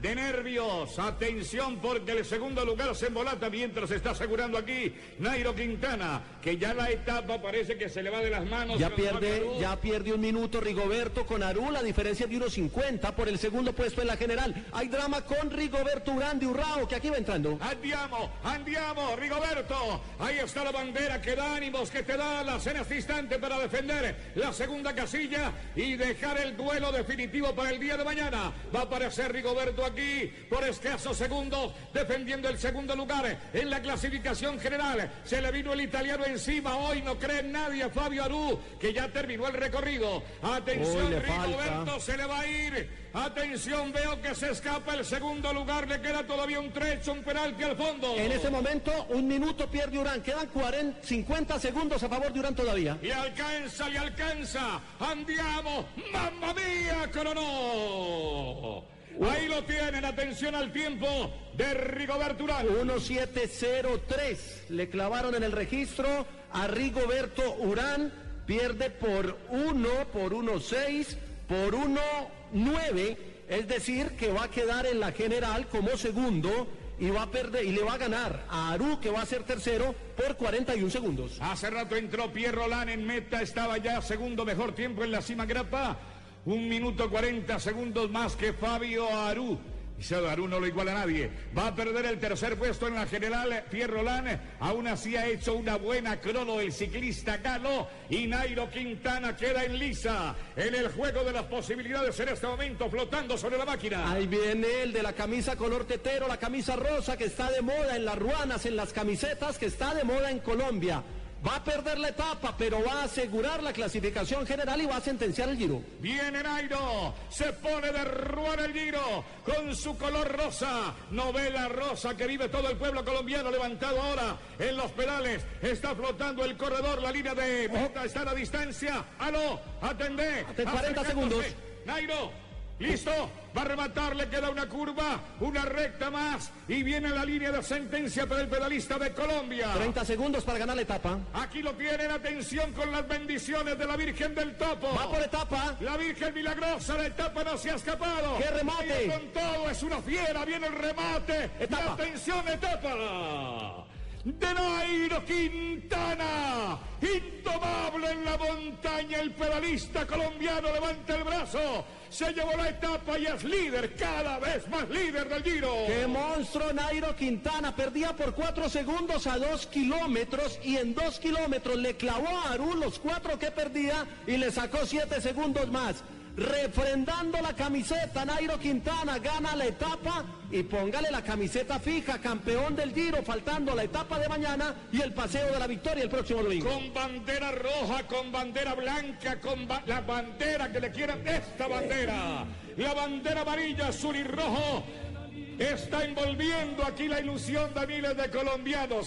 De nervios. Atención porque el segundo lugar se embolata mientras está asegurando aquí Nairo Quintana, que ya la etapa parece que se le va de las manos. Ya pierde, ya pierde un minuto Rigoberto con Aru, la diferencia de unos 50 por el segundo puesto en la general. Hay drama con Rigoberto Urán de Urrao, que aquí va entrando. Andiamo, andiamo, Rigoberto. Ahí está la bandera que da ánimos, que te da la cena instante para defender la segunda casilla y dejar el duelo definitivo para el día de mañana. Va a aparecer Rigoberto aquí por escasos segundos, defendiendo el segundo lugar en la clasificación general. Se le vino el italiano encima. Hoy no cree nadie a Fabio Aru, que ya terminó el recorrido. Atención, Rigoberto se le va a ir. Atención, veo que se escapa el segundo lugar. Le queda todavía un trecho, un penalti al fondo. En este momento, un minuto pierde Urán. Quedan 40, 50 segundos a favor de Urán todavía. Y alcanza, y alcanza. Andiamo. ¡Mamma mía! Coronó. Ahí lo tienen, atención al tiempo de Rigoberto Urán. 1703. Le clavaron en el registro a Rigoberto Urán. Pierde por 1, por 1.6, por 1.9. Es decir, que va a quedar en la general como segundo y va a perder y le va a ganar a Aru que va a ser tercero por 41 segundos. Hace rato entró Pierre Roland en meta, estaba ya segundo mejor tiempo en la cima grapa. Un minuto 40 segundos más que Fabio Aru. Y Aru no lo iguala a nadie. Va a perder el tercer puesto en la general Pierre Roland. Aún así ha hecho una buena crono el ciclista Galo. Y Nairo Quintana queda en lisa. En el juego de las posibilidades en este momento flotando sobre la máquina. Ahí viene el de la camisa color tetero, la camisa rosa que está de moda en las ruanas, en las camisetas que está de moda en Colombia. Va a perder la etapa, pero va a asegurar la clasificación general y va a sentenciar el giro. Viene Nairo, se pone de ruana el giro con su color rosa, novela rosa que vive todo el pueblo colombiano levantado ahora en los pedales. Está flotando el corredor, la línea de meta está a la distancia. Aló, atendé. 40 segundos. Nairo, Listo, va a rematar, le queda una curva, una recta más y viene la línea de sentencia para el pedalista de Colombia. 30 segundos para ganar la etapa. Aquí lo tienen, atención con las bendiciones de la Virgen del Topo. Va por etapa. La Virgen Milagrosa, la etapa no se ha escapado. ¡Qué remate! con todo, es una fiera, viene el remate. Etapa. atención, etapa de Nairo Quintana. Indomable en la montaña, el pedalista colombiano levanta el brazo. Se llevó la etapa y es líder, cada vez más líder del Giro. ¡Qué monstruo Nairo Quintana! Perdía por cuatro segundos a dos kilómetros y en dos kilómetros le clavó a Aru los cuatro que perdía y le sacó siete segundos más refrendando la camiseta, Nairo Quintana gana la etapa y póngale la camiseta fija, campeón del Giro, faltando la etapa de mañana y el paseo de la victoria el próximo domingo. Con bandera roja, con bandera blanca, con la bandera que le quieran, esta bandera, la bandera amarilla, azul y rojo, está envolviendo aquí la ilusión de miles de colombianos.